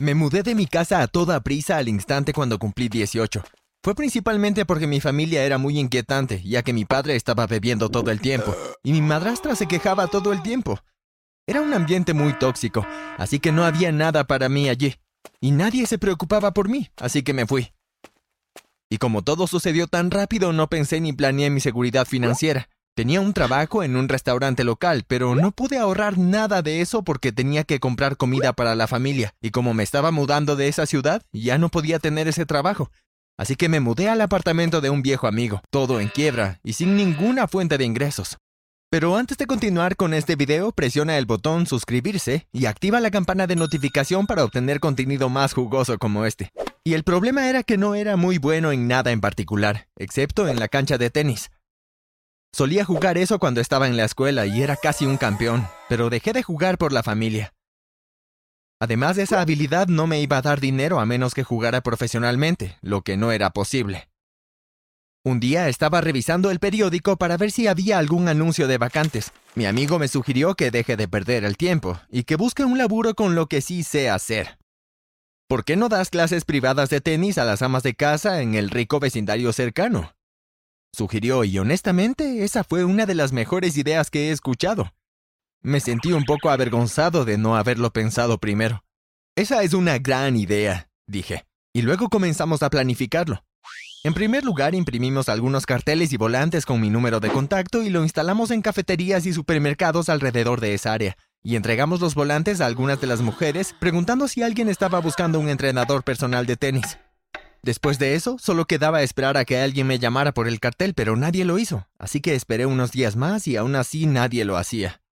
Me mudé de mi casa a toda prisa al instante cuando cumplí 18. Fue principalmente porque mi familia era muy inquietante, ya que mi padre estaba bebiendo todo el tiempo y mi madrastra se quejaba todo el tiempo. Era un ambiente muy tóxico, así que no había nada para mí allí. Y nadie se preocupaba por mí, así que me fui. Y como todo sucedió tan rápido, no pensé ni planeé mi seguridad financiera. Tenía un trabajo en un restaurante local, pero no pude ahorrar nada de eso porque tenía que comprar comida para la familia, y como me estaba mudando de esa ciudad, ya no podía tener ese trabajo. Así que me mudé al apartamento de un viejo amigo, todo en quiebra y sin ninguna fuente de ingresos. Pero antes de continuar con este video, presiona el botón suscribirse y activa la campana de notificación para obtener contenido más jugoso como este. Y el problema era que no era muy bueno en nada en particular, excepto en la cancha de tenis. Solía jugar eso cuando estaba en la escuela y era casi un campeón, pero dejé de jugar por la familia. Además de esa habilidad no me iba a dar dinero a menos que jugara profesionalmente, lo que no era posible. Un día estaba revisando el periódico para ver si había algún anuncio de vacantes. Mi amigo me sugirió que deje de perder el tiempo y que busque un laburo con lo que sí sé hacer. ¿Por qué no das clases privadas de tenis a las amas de casa en el rico vecindario cercano? Sugirió y honestamente esa fue una de las mejores ideas que he escuchado. Me sentí un poco avergonzado de no haberlo pensado primero. Esa es una gran idea, dije, y luego comenzamos a planificarlo. En primer lugar, imprimimos algunos carteles y volantes con mi número de contacto y lo instalamos en cafeterías y supermercados alrededor de esa área, y entregamos los volantes a algunas de las mujeres preguntando si alguien estaba buscando un entrenador personal de tenis. Después de eso, solo quedaba esperar a que alguien me llamara por el cartel, pero nadie lo hizo, así que esperé unos días más y aún así nadie lo hacía.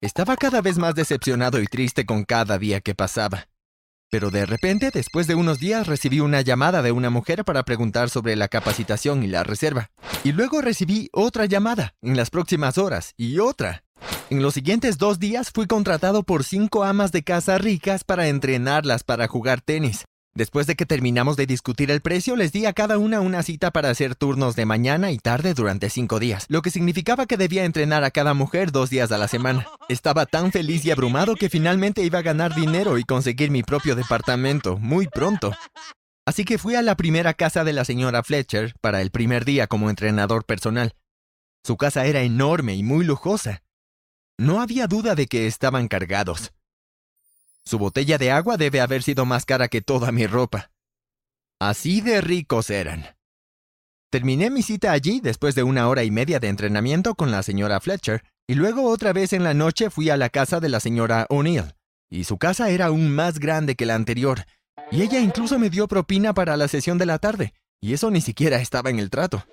Estaba cada vez más decepcionado y triste con cada día que pasaba. Pero de repente, después de unos días, recibí una llamada de una mujer para preguntar sobre la capacitación y la reserva. Y luego recibí otra llamada en las próximas horas y otra. En los siguientes dos días fui contratado por cinco amas de casa ricas para entrenarlas para jugar tenis. Después de que terminamos de discutir el precio, les di a cada una una cita para hacer turnos de mañana y tarde durante cinco días, lo que significaba que debía entrenar a cada mujer dos días a la semana. Estaba tan feliz y abrumado que finalmente iba a ganar dinero y conseguir mi propio departamento muy pronto. Así que fui a la primera casa de la señora Fletcher para el primer día como entrenador personal. Su casa era enorme y muy lujosa. No había duda de que estaban cargados. Su botella de agua debe haber sido más cara que toda mi ropa. Así de ricos eran. Terminé mi cita allí después de una hora y media de entrenamiento con la señora Fletcher, y luego otra vez en la noche fui a la casa de la señora O'Neill, y su casa era aún más grande que la anterior, y ella incluso me dio propina para la sesión de la tarde, y eso ni siquiera estaba en el trato.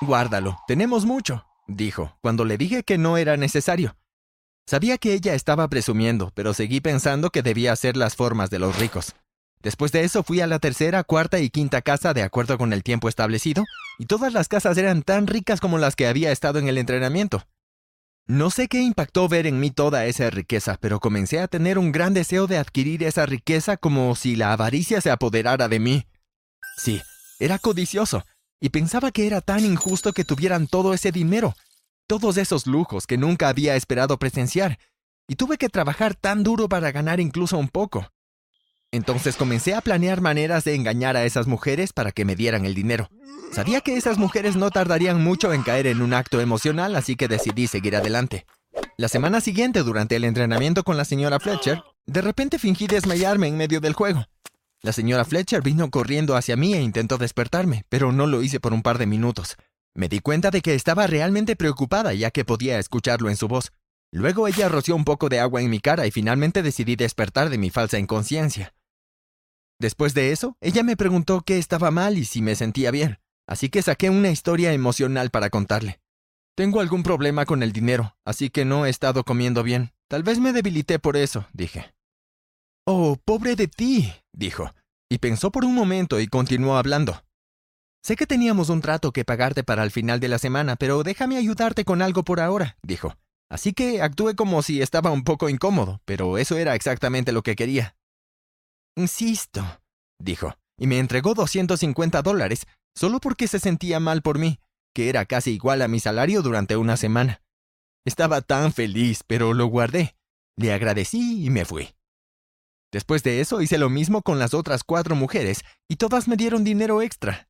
Guárdalo, tenemos mucho, dijo, cuando le dije que no era necesario. Sabía que ella estaba presumiendo, pero seguí pensando que debía hacer las formas de los ricos. Después de eso fui a la tercera, cuarta y quinta casa de acuerdo con el tiempo establecido, y todas las casas eran tan ricas como las que había estado en el entrenamiento. No sé qué impactó ver en mí toda esa riqueza, pero comencé a tener un gran deseo de adquirir esa riqueza como si la avaricia se apoderara de mí. Sí, era codicioso, y pensaba que era tan injusto que tuvieran todo ese dinero, todos esos lujos que nunca había esperado presenciar, y tuve que trabajar tan duro para ganar incluso un poco. Entonces comencé a planear maneras de engañar a esas mujeres para que me dieran el dinero. Sabía que esas mujeres no tardarían mucho en caer en un acto emocional, así que decidí seguir adelante. La semana siguiente, durante el entrenamiento con la señora Fletcher, de repente fingí desmayarme en medio del juego. La señora Fletcher vino corriendo hacia mí e intentó despertarme, pero no lo hice por un par de minutos. Me di cuenta de que estaba realmente preocupada ya que podía escucharlo en su voz. Luego ella roció un poco de agua en mi cara y finalmente decidí despertar de mi falsa inconsciencia. Después de eso, ella me preguntó qué estaba mal y si me sentía bien, así que saqué una historia emocional para contarle. Tengo algún problema con el dinero, así que no he estado comiendo bien. Tal vez me debilité por eso, dije. Oh, pobre de ti, dijo, y pensó por un momento y continuó hablando. Sé que teníamos un trato que pagarte para el final de la semana, pero déjame ayudarte con algo por ahora, dijo. Así que actué como si estaba un poco incómodo, pero eso era exactamente lo que quería. Insisto, dijo, y me entregó 250 dólares solo porque se sentía mal por mí, que era casi igual a mi salario durante una semana. Estaba tan feliz, pero lo guardé. Le agradecí y me fui. Después de eso hice lo mismo con las otras cuatro mujeres y todas me dieron dinero extra.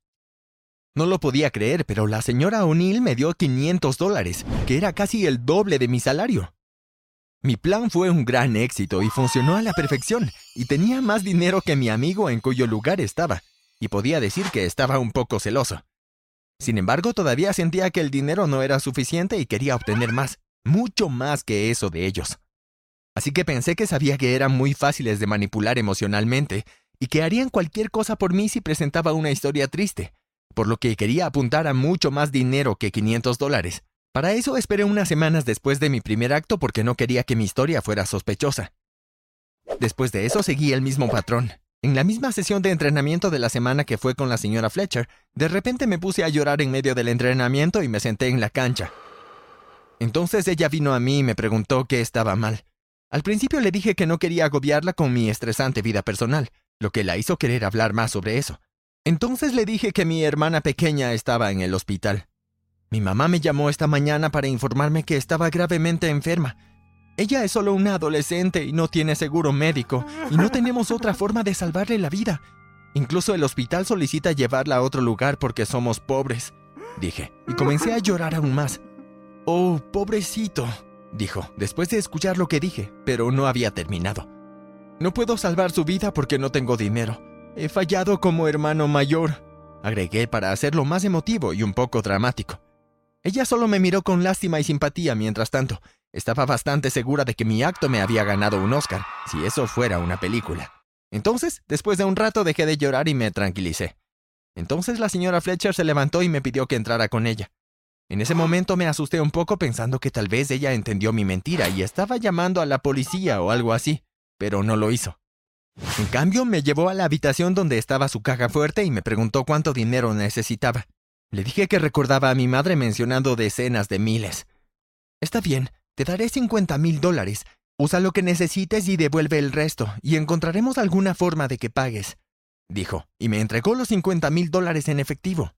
No lo podía creer, pero la señora O'Neill me dio 500 dólares, que era casi el doble de mi salario. Mi plan fue un gran éxito y funcionó a la perfección, y tenía más dinero que mi amigo en cuyo lugar estaba, y podía decir que estaba un poco celoso. Sin embargo, todavía sentía que el dinero no era suficiente y quería obtener más, mucho más que eso de ellos. Así que pensé que sabía que eran muy fáciles de manipular emocionalmente y que harían cualquier cosa por mí si presentaba una historia triste, por lo que quería apuntar a mucho más dinero que 500 dólares. Para eso esperé unas semanas después de mi primer acto porque no quería que mi historia fuera sospechosa. Después de eso seguí el mismo patrón. En la misma sesión de entrenamiento de la semana que fue con la señora Fletcher, de repente me puse a llorar en medio del entrenamiento y me senté en la cancha. Entonces ella vino a mí y me preguntó qué estaba mal. Al principio le dije que no quería agobiarla con mi estresante vida personal, lo que la hizo querer hablar más sobre eso. Entonces le dije que mi hermana pequeña estaba en el hospital. Mi mamá me llamó esta mañana para informarme que estaba gravemente enferma. Ella es solo una adolescente y no tiene seguro médico, y no tenemos otra forma de salvarle la vida. Incluso el hospital solicita llevarla a otro lugar porque somos pobres, dije, y comencé a llorar aún más. Oh, pobrecito, dijo, después de escuchar lo que dije, pero no había terminado. No puedo salvar su vida porque no tengo dinero. He fallado como hermano mayor, agregué para hacerlo más emotivo y un poco dramático. Ella solo me miró con lástima y simpatía mientras tanto. Estaba bastante segura de que mi acto me había ganado un Oscar, si eso fuera una película. Entonces, después de un rato dejé de llorar y me tranquilicé. Entonces la señora Fletcher se levantó y me pidió que entrara con ella. En ese momento me asusté un poco pensando que tal vez ella entendió mi mentira y estaba llamando a la policía o algo así, pero no lo hizo. En cambio, me llevó a la habitación donde estaba su caja fuerte y me preguntó cuánto dinero necesitaba. Le dije que recordaba a mi madre mencionando decenas de miles. Está bien, te daré cincuenta mil dólares. Usa lo que necesites y devuelve el resto, y encontraremos alguna forma de que pagues, dijo, y me entregó los cincuenta mil dólares en efectivo.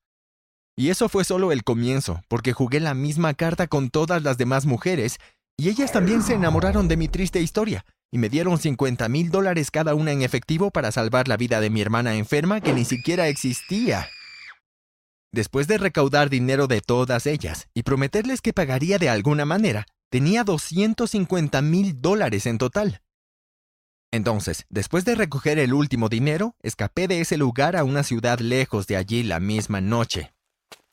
Y eso fue solo el comienzo, porque jugué la misma carta con todas las demás mujeres, y ellas también se enamoraron de mi triste historia, y me dieron 50 mil dólares cada una en efectivo para salvar la vida de mi hermana enferma que ni siquiera existía. Después de recaudar dinero de todas ellas y prometerles que pagaría de alguna manera, tenía 250 mil dólares en total. Entonces, después de recoger el último dinero, escapé de ese lugar a una ciudad lejos de allí la misma noche.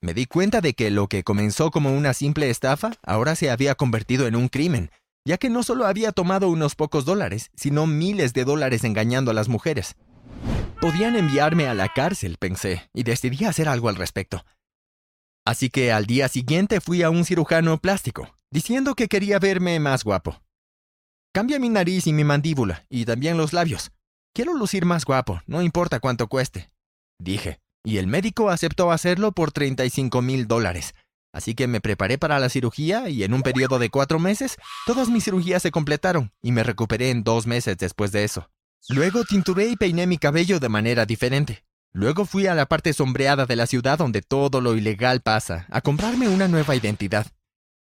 Me di cuenta de que lo que comenzó como una simple estafa ahora se había convertido en un crimen, ya que no solo había tomado unos pocos dólares, sino miles de dólares engañando a las mujeres. Podían enviarme a la cárcel, pensé, y decidí hacer algo al respecto. Así que al día siguiente fui a un cirujano plástico, diciendo que quería verme más guapo. Cambia mi nariz y mi mandíbula, y también los labios. Quiero lucir más guapo, no importa cuánto cueste. Dije, y el médico aceptó hacerlo por 35 mil dólares, Así que me preparé para la cirugía y en un periodo de cuatro meses, todas mis cirugías se completaron y me recuperé en dos meses después de eso. Luego tinturé y peiné mi cabello de manera diferente. Luego fui a la parte sombreada de la ciudad donde todo lo ilegal pasa, a comprarme una nueva identidad.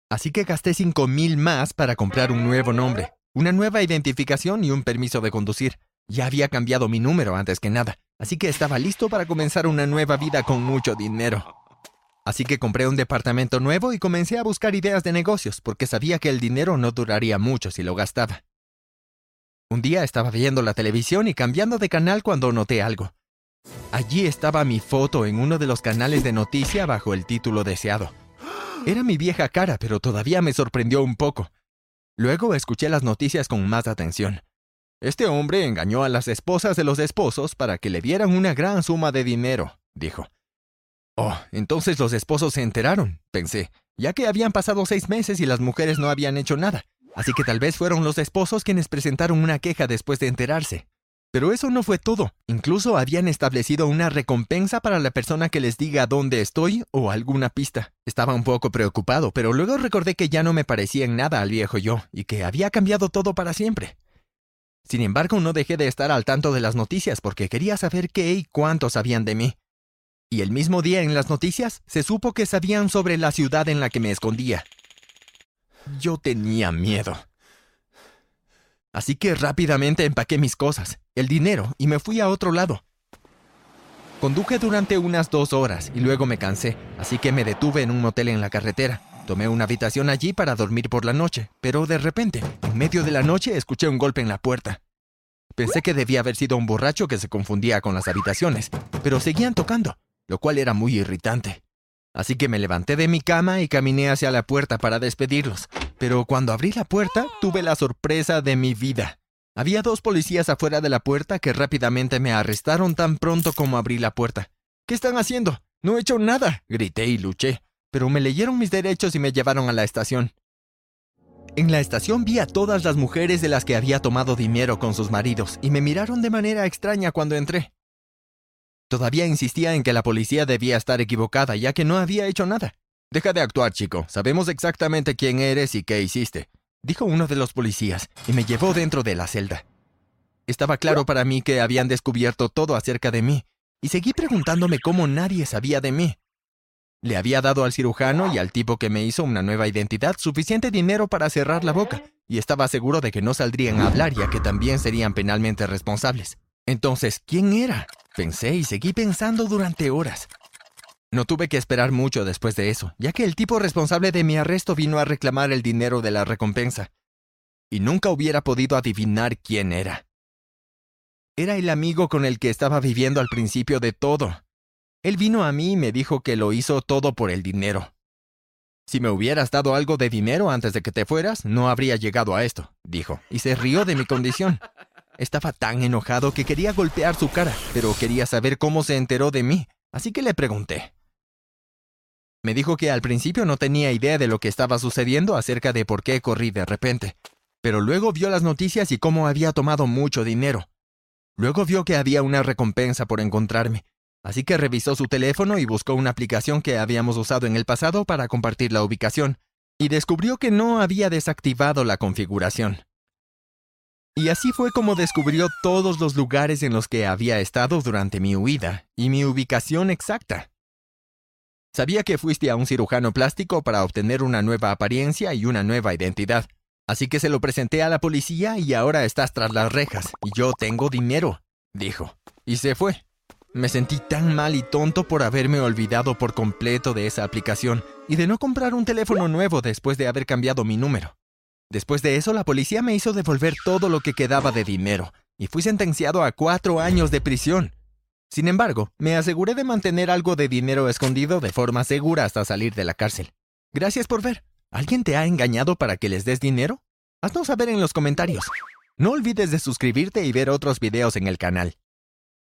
Así que gasté cinco mil más para comprar un nuevo nombre, una nueva identificación y un permiso de conducir. Ya había cambiado mi número antes que nada, así que estaba listo para comenzar una nueva vida con mucho dinero. Así que compré un departamento nuevo y comencé a buscar ideas de negocios, porque sabía que el dinero no duraría mucho si lo gastaba. Un día estaba viendo la televisión y cambiando de canal cuando noté algo. Allí estaba mi foto en uno de los canales de noticia bajo el título deseado. Era mi vieja cara, pero todavía me sorprendió un poco. Luego escuché las noticias con más atención. Este hombre engañó a las esposas de los esposos para que le dieran una gran suma de dinero, dijo. Oh, entonces los esposos se enteraron, pensé, ya que habían pasado seis meses y las mujeres no habían hecho nada. Así que tal vez fueron los esposos quienes presentaron una queja después de enterarse. Pero eso no fue todo. Incluso habían establecido una recompensa para la persona que les diga dónde estoy o alguna pista. Estaba un poco preocupado, pero luego recordé que ya no me parecía en nada al viejo yo y que había cambiado todo para siempre. Sin embargo, no dejé de estar al tanto de las noticias porque quería saber qué y cuánto sabían de mí. Y el mismo día en las noticias se supo que sabían sobre la ciudad en la que me escondía. Yo tenía miedo. Así que rápidamente empaqué mis cosas, el dinero, y me fui a otro lado. Conduje durante unas dos horas y luego me cansé, así que me detuve en un motel en la carretera. Tomé una habitación allí para dormir por la noche, pero de repente, en medio de la noche, escuché un golpe en la puerta. Pensé que debía haber sido un borracho que se confundía con las habitaciones, pero seguían tocando, lo cual era muy irritante. Así que me levanté de mi cama y caminé hacia la puerta para despedirlos. Pero cuando abrí la puerta, tuve la sorpresa de mi vida. Había dos policías afuera de la puerta que rápidamente me arrestaron tan pronto como abrí la puerta. ¿Qué están haciendo? No he hecho nada. grité y luché pero me leyeron mis derechos y me llevaron a la estación. En la estación vi a todas las mujeres de las que había tomado dinero con sus maridos y me miraron de manera extraña cuando entré. Todavía insistía en que la policía debía estar equivocada ya que no había hecho nada. Deja de actuar, chico. Sabemos exactamente quién eres y qué hiciste, dijo uno de los policías y me llevó dentro de la celda. Estaba claro para mí que habían descubierto todo acerca de mí y seguí preguntándome cómo nadie sabía de mí. Le había dado al cirujano y al tipo que me hizo una nueva identidad suficiente dinero para cerrar la boca, y estaba seguro de que no saldrían a hablar ya que también serían penalmente responsables. Entonces, ¿quién era? Pensé y seguí pensando durante horas. No tuve que esperar mucho después de eso, ya que el tipo responsable de mi arresto vino a reclamar el dinero de la recompensa. Y nunca hubiera podido adivinar quién era. Era el amigo con el que estaba viviendo al principio de todo. Él vino a mí y me dijo que lo hizo todo por el dinero. Si me hubieras dado algo de dinero antes de que te fueras, no habría llegado a esto, dijo, y se rió de mi condición. Estaba tan enojado que quería golpear su cara, pero quería saber cómo se enteró de mí, así que le pregunté. Me dijo que al principio no tenía idea de lo que estaba sucediendo acerca de por qué corrí de repente, pero luego vio las noticias y cómo había tomado mucho dinero. Luego vio que había una recompensa por encontrarme, Así que revisó su teléfono y buscó una aplicación que habíamos usado en el pasado para compartir la ubicación, y descubrió que no había desactivado la configuración. Y así fue como descubrió todos los lugares en los que había estado durante mi huida y mi ubicación exacta. Sabía que fuiste a un cirujano plástico para obtener una nueva apariencia y una nueva identidad, así que se lo presenté a la policía y ahora estás tras las rejas, y yo tengo dinero, dijo, y se fue. Me sentí tan mal y tonto por haberme olvidado por completo de esa aplicación y de no comprar un teléfono nuevo después de haber cambiado mi número. Después de eso, la policía me hizo devolver todo lo que quedaba de dinero y fui sentenciado a cuatro años de prisión. Sin embargo, me aseguré de mantener algo de dinero escondido de forma segura hasta salir de la cárcel. Gracias por ver. ¿Alguien te ha engañado para que les des dinero? Haznos saber en los comentarios. No olvides de suscribirte y ver otros videos en el canal.